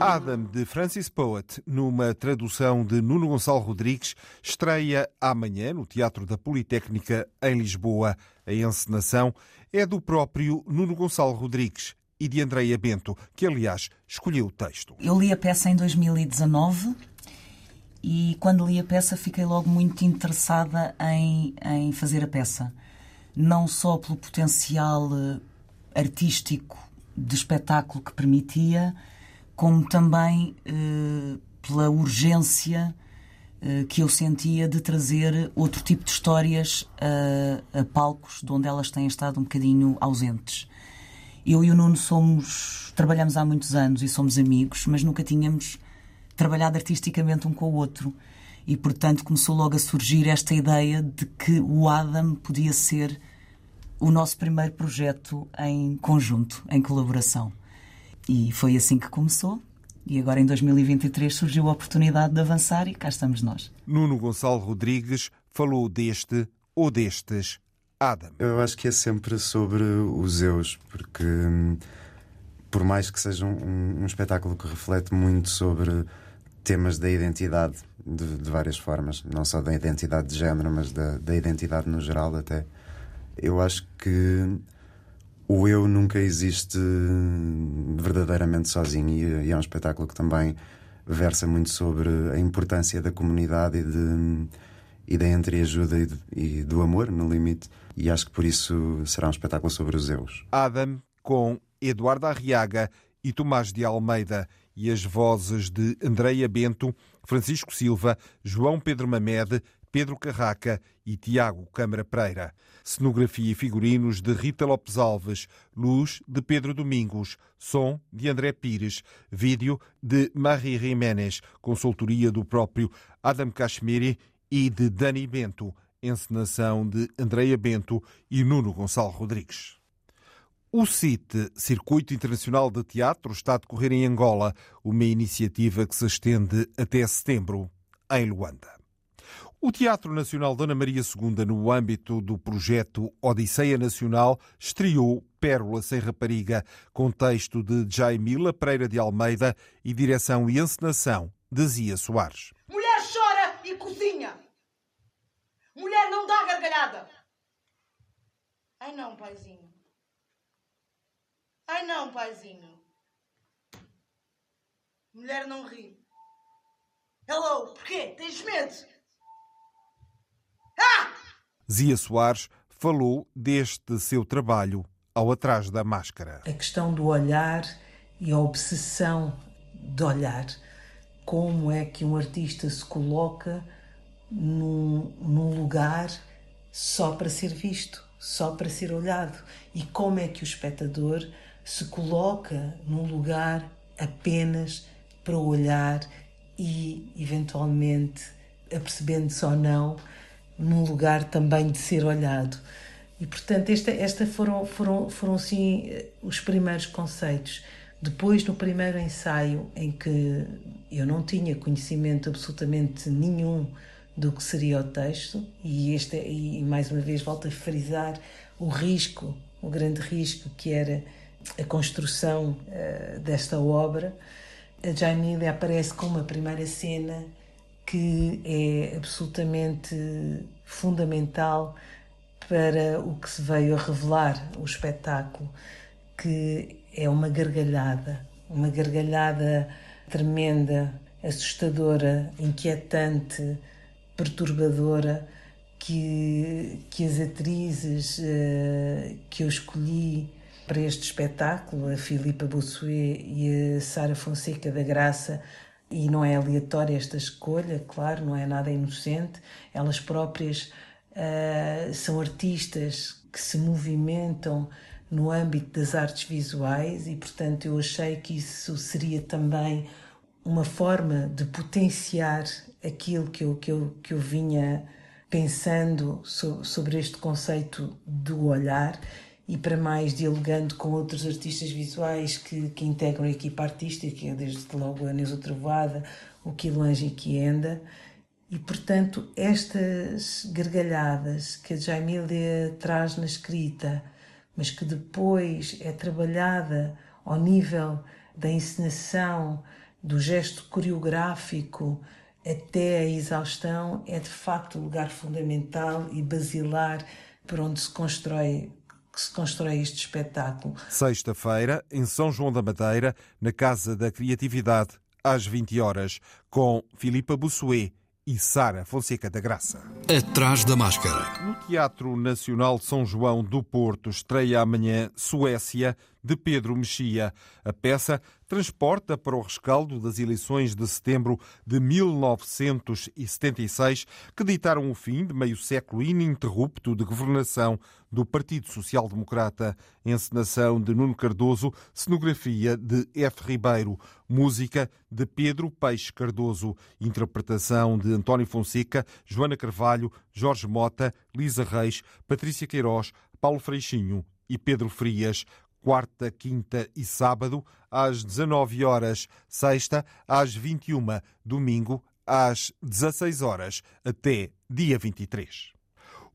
Adam, de Francis Poet, numa tradução de Nuno Gonçalo Rodrigues, estreia amanhã no Teatro da Politécnica, em Lisboa. A encenação é do próprio Nuno Gonçalo Rodrigues e de Andreia Bento, que, aliás, escolheu o texto. Eu li a peça em 2019 e, quando li a peça, fiquei logo muito interessada em, em fazer a peça. Não só pelo potencial eh, artístico de espetáculo que permitia como também eh, pela urgência eh, que eu sentia de trazer outro tipo de histórias a, a, palcos de onde elas têm estado um bocadinho ausentes. Eu e o Nuno somos, trabalhamos há muitos anos e somos amigos, mas nunca tínhamos trabalhado artisticamente um com o outro. E, portanto, começou logo a surgir esta ideia de que o Adam podia ser o nosso primeiro projeto em conjunto, em colaboração. E foi assim que começou. E agora em 2023 surgiu a oportunidade de avançar e cá estamos nós. Nuno Gonçalo Rodrigues falou deste ou destes Adam. Eu acho que é sempre sobre os eus, porque hum, por mais que seja um, um espetáculo que reflete muito sobre temas da identidade de, de, várias formas, não só da identidade de género, mas da, da identidade no geral até. Eu acho que o eu nunca existe verdadeiramente sozinho e, é um espetáculo que também versa muito sobre a importância da comunidade e, de, e da entreajuda e, e do amor, no limite. E acho que por isso será um espetáculo sobre os eus. Adam com Eduardo Arriaga e Tomás de Almeida e as vozes de Andreia Bento, Francisco Silva, João Pedro Mamede, Pedro Carraca e Tiago Câmara Pereira. Cenografia e figurinos de Rita Lopes Alves, luz de Pedro Domingos, som de André Pires, vídeo de Marie Jiménez, consultoria do próprio Adam Kashmiri e de Dani Bento, encenação de Andreia Bento e Nuno Gonçalo Rodrigues. O CIT, Circuito Internacional de Teatro, está a decorrer em Angola, uma iniciativa que se estende até setembro, em Luanda. O Teatro Nacional Dona Maria II, no âmbito do projeto Odisseia Nacional, estreou Pérola Sem Rapariga, com texto de Jaimila Pereira de Almeida e direção e encenação de Zia Soares. Mulher chora e cozinha. Mulher não dá gargalhada. Ai não, paizinho. Ai não, paizinho. Mulher não ri. Hello, porquê? Tens medo? Zia Soares falou deste seu trabalho ao atrás da máscara. A questão do olhar e a obsessão de olhar. Como é que um artista se coloca num, num lugar só para ser visto, só para ser olhado? E como é que o espectador se coloca num lugar apenas para olhar e, eventualmente, apercebendo-se ou não, num lugar também de ser olhado. E, portanto, esta, esta foram, foram, foram sim os primeiros conceitos. Depois, no primeiro ensaio, em que eu não tinha conhecimento absolutamente nenhum do que seria o texto, e, este, e mais uma vez volto a frisar o risco, o grande risco que era a construção uh, desta obra, a Jaimília aparece com uma primeira cena que é absolutamente fundamental para o que se veio a revelar o espetáculo, que é uma gargalhada, uma gargalhada tremenda, assustadora, inquietante, perturbadora, que, que as atrizes uh, que eu escolhi para este espetáculo, a Filipa Bossuet e a Sara Fonseca da Graça, e não é aleatória esta escolha, claro, não é nada inocente. Elas próprias uh, são artistas que se movimentam no âmbito das artes visuais e, portanto, eu achei que isso seria também uma forma de potenciar aquilo que eu, que eu, que eu vinha pensando sobre este conceito do olhar e para mais dialogando com outros artistas visuais que, que integram a equipa artística, desde logo a Neuza Trovada, o Quilange Quienda. E, portanto, estas gargalhadas que a Jaimília traz na escrita, mas que depois é trabalhada ao nível da encenação, do gesto coreográfico, até a exaustão, é de facto o lugar fundamental e basilar por onde se constrói que se constrói este espetáculo. Sexta-feira, em São João da Madeira, na Casa da Criatividade, às 20 horas, com Filipa Bussuet e Sara Fonseca da Graça. Atrás da máscara. No Teatro Nacional de São João do Porto estreia amanhã Suécia de Pedro Mexia. A peça transporta para o rescaldo das eleições de setembro de 1976, que ditaram o fim de meio século ininterrupto de governação do Partido Social Democrata. Encenação de Nuno Cardoso, cenografia de F. Ribeiro, música de Pedro Peixe Cardoso, interpretação de António Fonseca, Joana Carvalho, Jorge Mota, Lisa Reis, Patrícia Queiroz, Paulo Freixinho e Pedro Frias quarta, quinta e sábado, às 19 horas, sexta, às 21, domingo, às 16 horas, até dia 23.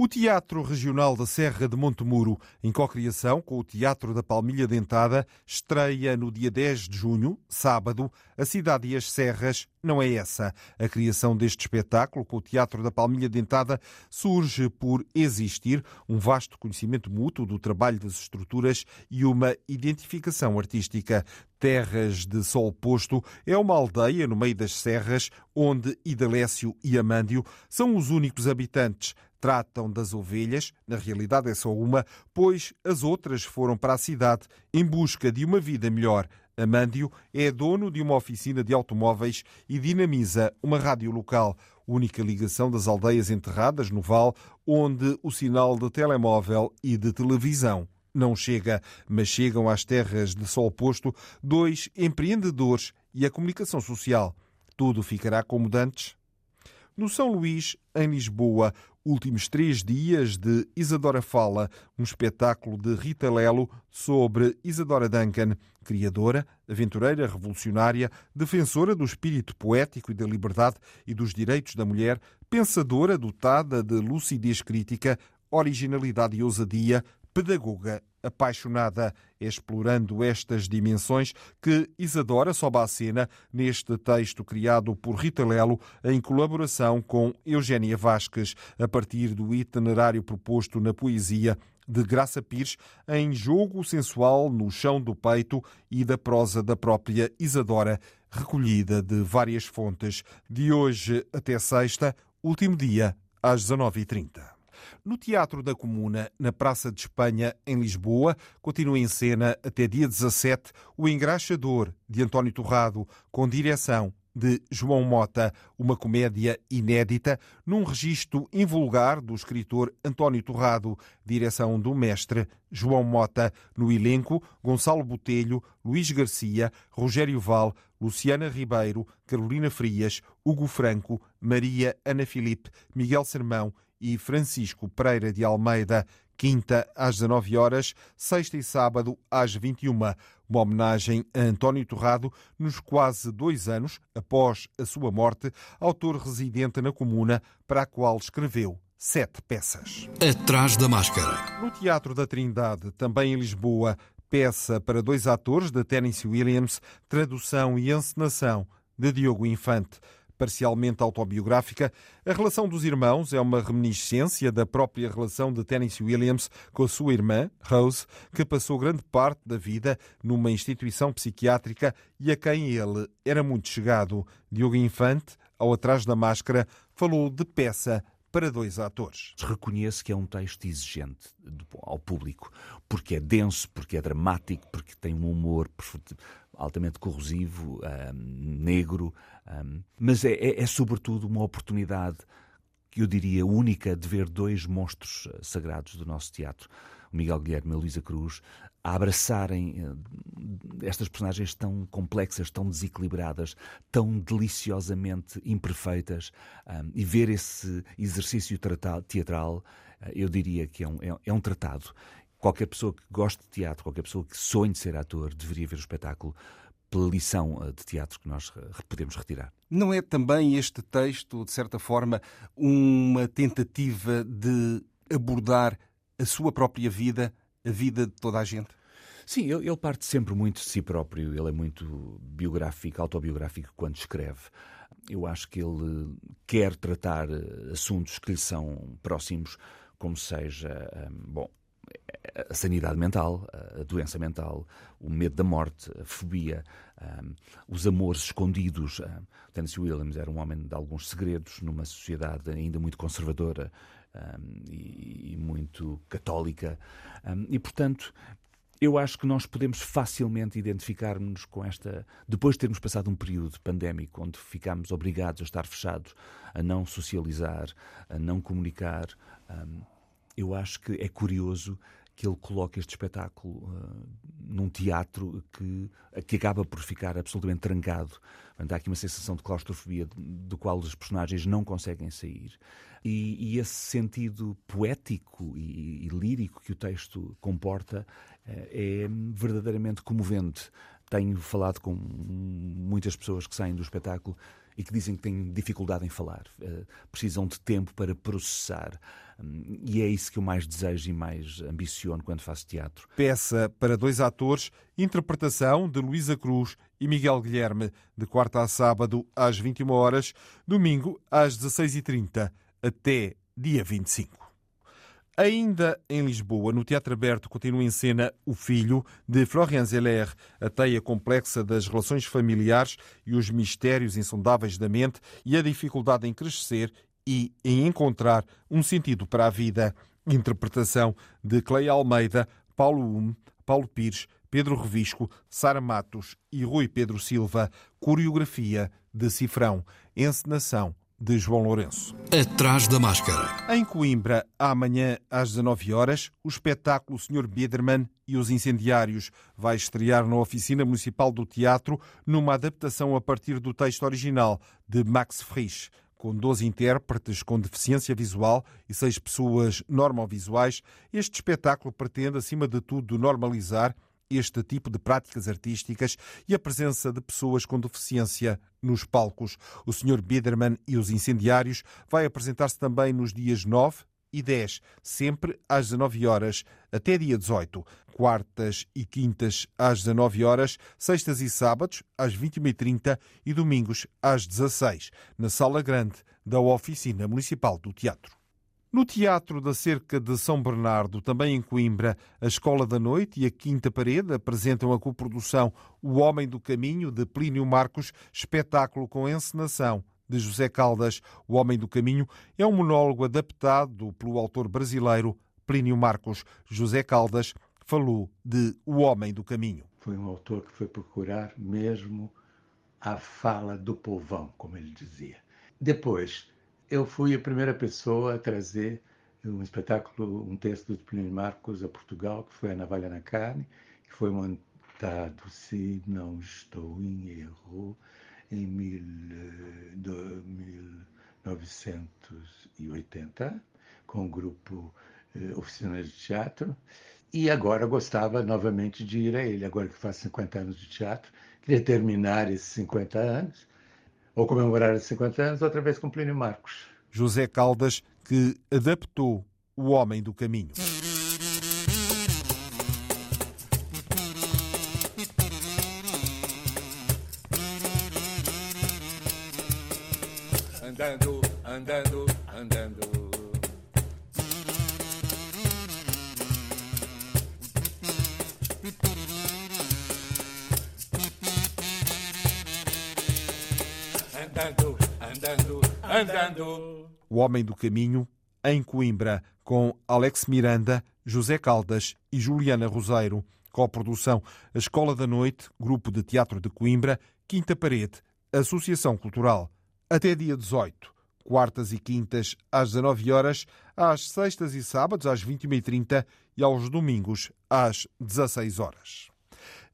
O Teatro Regional da Serra de Montemuro, em cocriação com o Teatro da Palmilha Dentada, estreia no dia 10 de junho, sábado, A Cidade e as Serras não é essa. A criação deste espetáculo com o Teatro da Palmilha Dentada surge por existir um vasto conhecimento mútuo do trabalho das estruturas e uma identificação artística. Terras de Sol Posto é uma aldeia no meio das serras onde Idalécio e Amândio são os únicos habitantes tratam das ovelhas, na realidade é só uma, pois as outras foram para a cidade em busca de uma vida melhor. Amândio é dono de uma oficina de automóveis e dinamiza uma rádio local, única ligação das aldeias enterradas no Val, onde o sinal de telemóvel e de televisão não chega, mas chegam às terras de sol posto dois empreendedores e a comunicação social. Tudo ficará como dantes? No São Luís, em Lisboa, últimos três dias de Isadora Fala, um espetáculo de Rita Lelo sobre Isadora Duncan, criadora, aventureira revolucionária, defensora do espírito poético e da liberdade e dos direitos da mulher, pensadora dotada de lucidez crítica, originalidade e ousadia, pedagoga apaixonada, explorando estas dimensões que Isadora sobe à cena neste texto criado por Rita Lelo em colaboração com Eugénia Vasques, a partir do itinerário proposto na poesia de Graça Pires em Jogo Sensual no Chão do Peito e da prosa da própria Isadora, recolhida de várias fontes. De hoje até sexta, último dia, às 19h30. No Teatro da Comuna, na Praça de Espanha, em Lisboa, continua em cena até dia 17 O Engraxador, de António Torrado, com direção de João Mota, uma comédia inédita num registro invulgar do escritor António Torrado, direção do mestre João Mota, no elenco Gonçalo Botelho, Luís Garcia, Rogério Val, Luciana Ribeiro, Carolina Frias, Hugo Franco, Maria Ana Filipe, Miguel Sermão e Francisco Pereira de Almeida, quinta às 19 horas, sexta e sábado às 21. Uma homenagem a António Torrado nos quase dois anos após a sua morte, autor residente na comuna para a qual escreveu sete peças. Atrás da máscara. No Teatro da Trindade, também em Lisboa, peça para dois atores de Tennessee Williams, tradução e encenação de Diogo Infante parcialmente autobiográfica, a relação dos irmãos é uma reminiscência da própria relação de Tennessee Williams com a sua irmã, Rose, que passou grande parte da vida numa instituição psiquiátrica e a quem ele era muito chegado. Diogo Infante, ao Atrás da Máscara, falou de peça para dois atores. Reconheço que é um texto exigente ao público, porque é denso, porque é dramático, porque tem um humor altamente corrosivo, um, negro, um, mas é, é, é, sobretudo uma oportunidade eu diria, única de ver dois monstros eh, sagrados do nosso teatro, o Miguel Guilherme e a Luísa Cruz, a abraçarem eh, estas personagens tão complexas, tão desequilibradas, tão deliciosamente imperfeitas, um, e ver esse exercício teatral, eu diria que é um, é, é um tratado. Qualquer pessoa que goste de teatro, qualquer pessoa que sonhe ser ator, deveria ver o espetáculo pela lição de teatro que nós podemos retirar. Não é também este texto, de certa forma, uma tentativa de abordar a sua própria vida, a vida de toda a gente? Sim, ele, parte sempre muito de si próprio, ele é muito biográfico, autobiográfico quando escreve. Eu acho que ele quer tratar eh, assuntos que lhe são próximos, como seja, bom, a sanidade mental, a doença mental, o medo da morte, a fobia, um, os amores escondidos. Um, Tennessee Williams era um homem de alguns segredos numa sociedade ainda muito conservadora um, e, e, muito católica. e, portanto, eu acho que nós podemos facilmente identificar-nos com esta. Depois de termos passado um período pandémico onde ficámos obrigados a estar fechados, a não socializar, a não comunicar, eu acho que é curioso que ele coloque este espetáculo uh, num teatro que, que acaba por ficar absolutamente trancado. Portanto, há aqui uma sensação de claustrofobia do qual os personagens não conseguem sair. E, e esse sentido poético e, e, lírico que o texto comporta uh, é verdadeiramente comovente. Tenho falado com muitas pessoas que saem do espetáculo e que dizem que têm dificuldade em falar, uh, precisam de tempo para processar. Um, e é isso que eu mais desejo e mais ambiciono quando faço teatro. Peça para dois atores, interpretação de Luísa Cruz e Miguel Guilherme, de quarta a sábado às 21 horas, domingo às 16h30, até dia 25. Ainda em Lisboa, no Teatro Aberto, continua em cena O Filho, de Florian Zeller, a teia complexa das relações familiares e os mistérios insondáveis da mente e a dificuldade em crescer e em encontrar um sentido para a vida. Interpretação de Cleia Almeida, Paulo Hume, Paulo Pires, Pedro Revisco, Sara Matos e Rui Pedro Silva. Coreografia de Cifrão. Encenação de João Lourenço. Atrás da máscara. Em Coimbra, amanhã às 19 horas, o espetáculo Sr. Biederman e os Incendiários vai estrear na Oficina Municipal do Teatro numa adaptação a partir do texto original de Max Frisch. Com 12 intérpretes com deficiência visual e 6 pessoas normovisuais, este espetáculo pretende, acima de tudo, normalizar este tipo de práticas artísticas e a presença de pessoas com deficiência nos palcos. O Sr. Biederman e os Incendiários vai apresentar-se também nos dias 9 e 10, sempre às 19 horas, até dia 18. Quartas e quintas às 19 horas, sextas e sábados às 21h30 e domingos às 16 na Sala Grande da Oficina Municipal do Teatro. No Teatro da Cerca de São Bernardo, também em Coimbra, a Escola da Noite e a Quinta Parede apresentam a coprodução O Homem do Caminho, de Plínio Marcos, espetáculo com encenação de José Caldas. O Homem do Caminho é um monólogo adaptado pelo autor brasileiro Plínio Marcos. José Caldas falou de O Homem do Caminho. Foi um autor que foi procurar mesmo a fala do povão, como ele dizia. Depois, eu fui a primeira pessoa a trazer um espetáculo, um texto de Plínio Marcos a Portugal, que foi a Navalha na Carne, que foi montado, se não estou em erro, em mil, do, 1980, com o grupo eh, Oficinas de Teatro. E agora gostava novamente de ir a ele, agora que faz 50 anos de teatro. Queria terminar esses 50 anos ou comemorar os 50 anos, outra vez com Plínio Marcos. José Caldas, que adaptou O Homem do Caminho. Andando, andando, andando. Andando. O Homem do Caminho, em Coimbra, com Alex Miranda, José Caldas e Juliana Roseiro. Coprodução A Escola da Noite, Grupo de Teatro de Coimbra, Quinta Parede, Associação Cultural. Até dia 18. quartas e quintas às 19 horas, às sextas e sábados às 21h30 e aos domingos às 16 horas.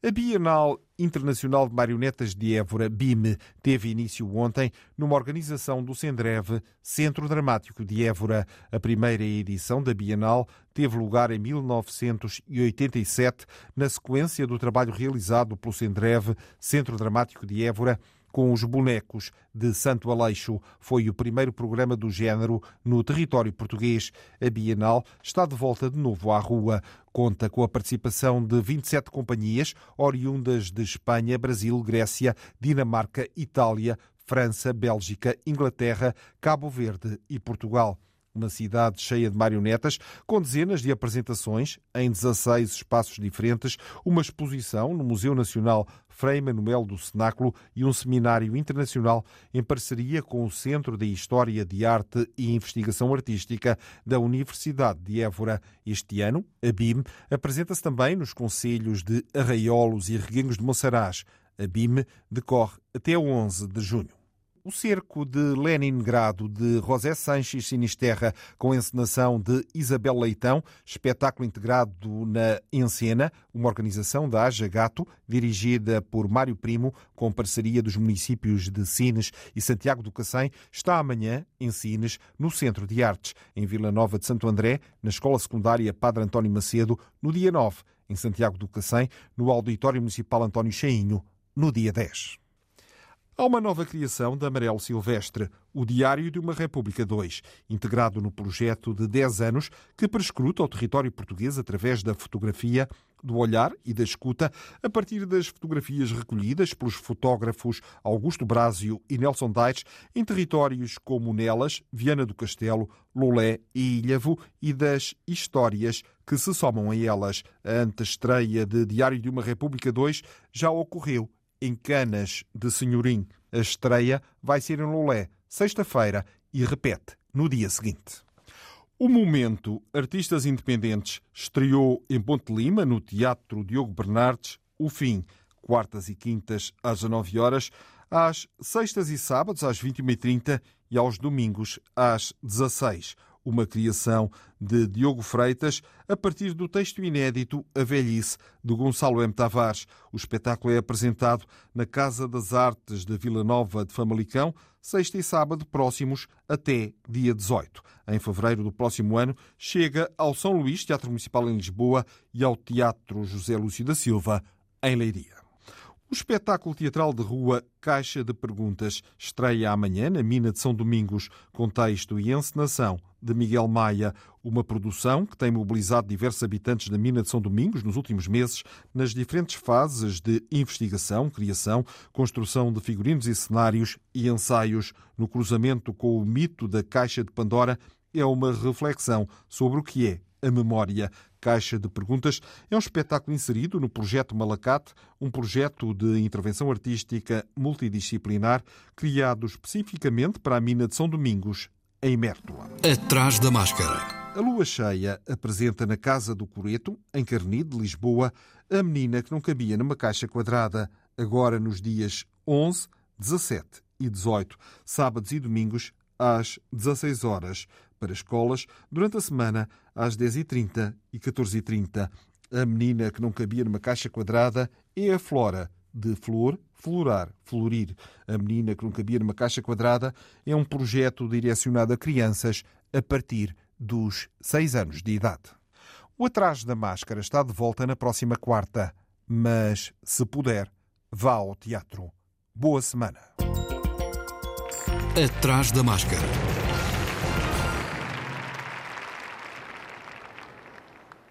A Bienal Internacional de Marionetas de Évora, BIME, teve início ontem numa organização do Sendreve, Centro Dramático de Évora. A primeira edição da Bienal teve lugar em 1987, na sequência do trabalho realizado pelo Sendreve, Centro Dramático de Évora, com os bonecos de Santo Aleixo. Foi o primeiro programa do género no território português. A Bienal está de volta de novo à rua. Conta com a participação de 27 companhias oriundas de Espanha, Brasil, Grécia, Dinamarca, Itália, França, Bélgica, Inglaterra, Cabo Verde e Portugal uma cidade cheia de marionetas, com dezenas de apresentações em 16 espaços diferentes, uma exposição no Museu Nacional Frei Manuel do Cenáculo e um seminário internacional em parceria com o Centro de História de Arte e Investigação Artística da Universidade de Évora. Este ano, a BIM apresenta-se também nos concelhos de Arraiolos e Reguengos de Monsaraz. A BIM decorre até 11 de junho. O Cerco de Leningrado, de José Sanches Sinisterra, com encenação de Isabel Leitão, espetáculo integrado na Encena, uma organização da Aja Gato, dirigida por Mário Primo, com parceria dos municípios de Sines e Santiago do Cacém, está amanhã em Sines, no Centro de Artes, em Vila Nova de Santo André, na Escola Secundária Padre António Macedo, no dia 9, em Santiago do Cacém, no Auditório Municipal António Cheinho, no dia 10. Há uma nova criação da Amarelo Silvestre, o Diário de uma República 2, integrado no projeto de 10 anos que prescruta o território português através da fotografia, do olhar e da escuta, a partir das fotografias recolhidas pelos fotógrafos Augusto Brásio e Nelson Daitz em territórios como Nelas, Viana do Castelo, Lolé e Ilhavo e das histórias que se somam a elas. A antestreia de Diário de uma República 2 já ocorreu em Canas de Senhorim. A estreia vai ser em Lolé, sexta-feira, e repete no dia seguinte. O Momento Artistas Independentes estreou em Ponte Lima, no Teatro Diogo Bernardes, o fim, quartas e quintas às 19 horas, às sextas e sábados às 21h30 e aos domingos às 16 uma criação de Diogo Freitas, a partir do texto inédito A Velhice, de Gonçalo M. Tavares. O espetáculo é apresentado na Casa das Artes de Vila Nova de Famalicão, sexta e sábado próximos até dia 18. Em fevereiro do próximo ano, chega ao São Luís, Teatro Municipal em Lisboa, e ao Teatro José Lúcio da Silva, em Leiria. O espetáculo teatral de rua Caixa de Perguntas estreia amanhã na Mina de São Domingos, com texto e encenação de Miguel Maia, uma produção que tem mobilizado diversos habitantes da Mina de São Domingos nos últimos meses nas diferentes fases de investigação, criação, construção de figurinos e cenários e ensaios. No cruzamento com o mito da Caixa de Pandora, é uma reflexão sobre o que é a memória. Caixa de Perguntas é um espetáculo inserido no projeto Malacate, um projeto de intervenção artística multidisciplinar criado especificamente para a mina de São Domingos, em Mértola. Atrás da máscara. A lua cheia apresenta na Casa do Coreto, em Carnide, Lisboa, a menina que não cabia numa caixa quadrada, agora nos dias 11, 17 e 18, sábados e domingos, às 16 horas para escolas durante a semana às 10h30 e 14h30. A menina que não cabia numa caixa quadrada é a Flora, de flor, florar, florir. A menina que não cabia numa caixa quadrada é um projeto direcionado a crianças a partir dos 6 anos de idade. O Atrás da Máscara está de volta na próxima quarta, mas, se puder, vá ao teatro. Boa semana. Atrás da Máscara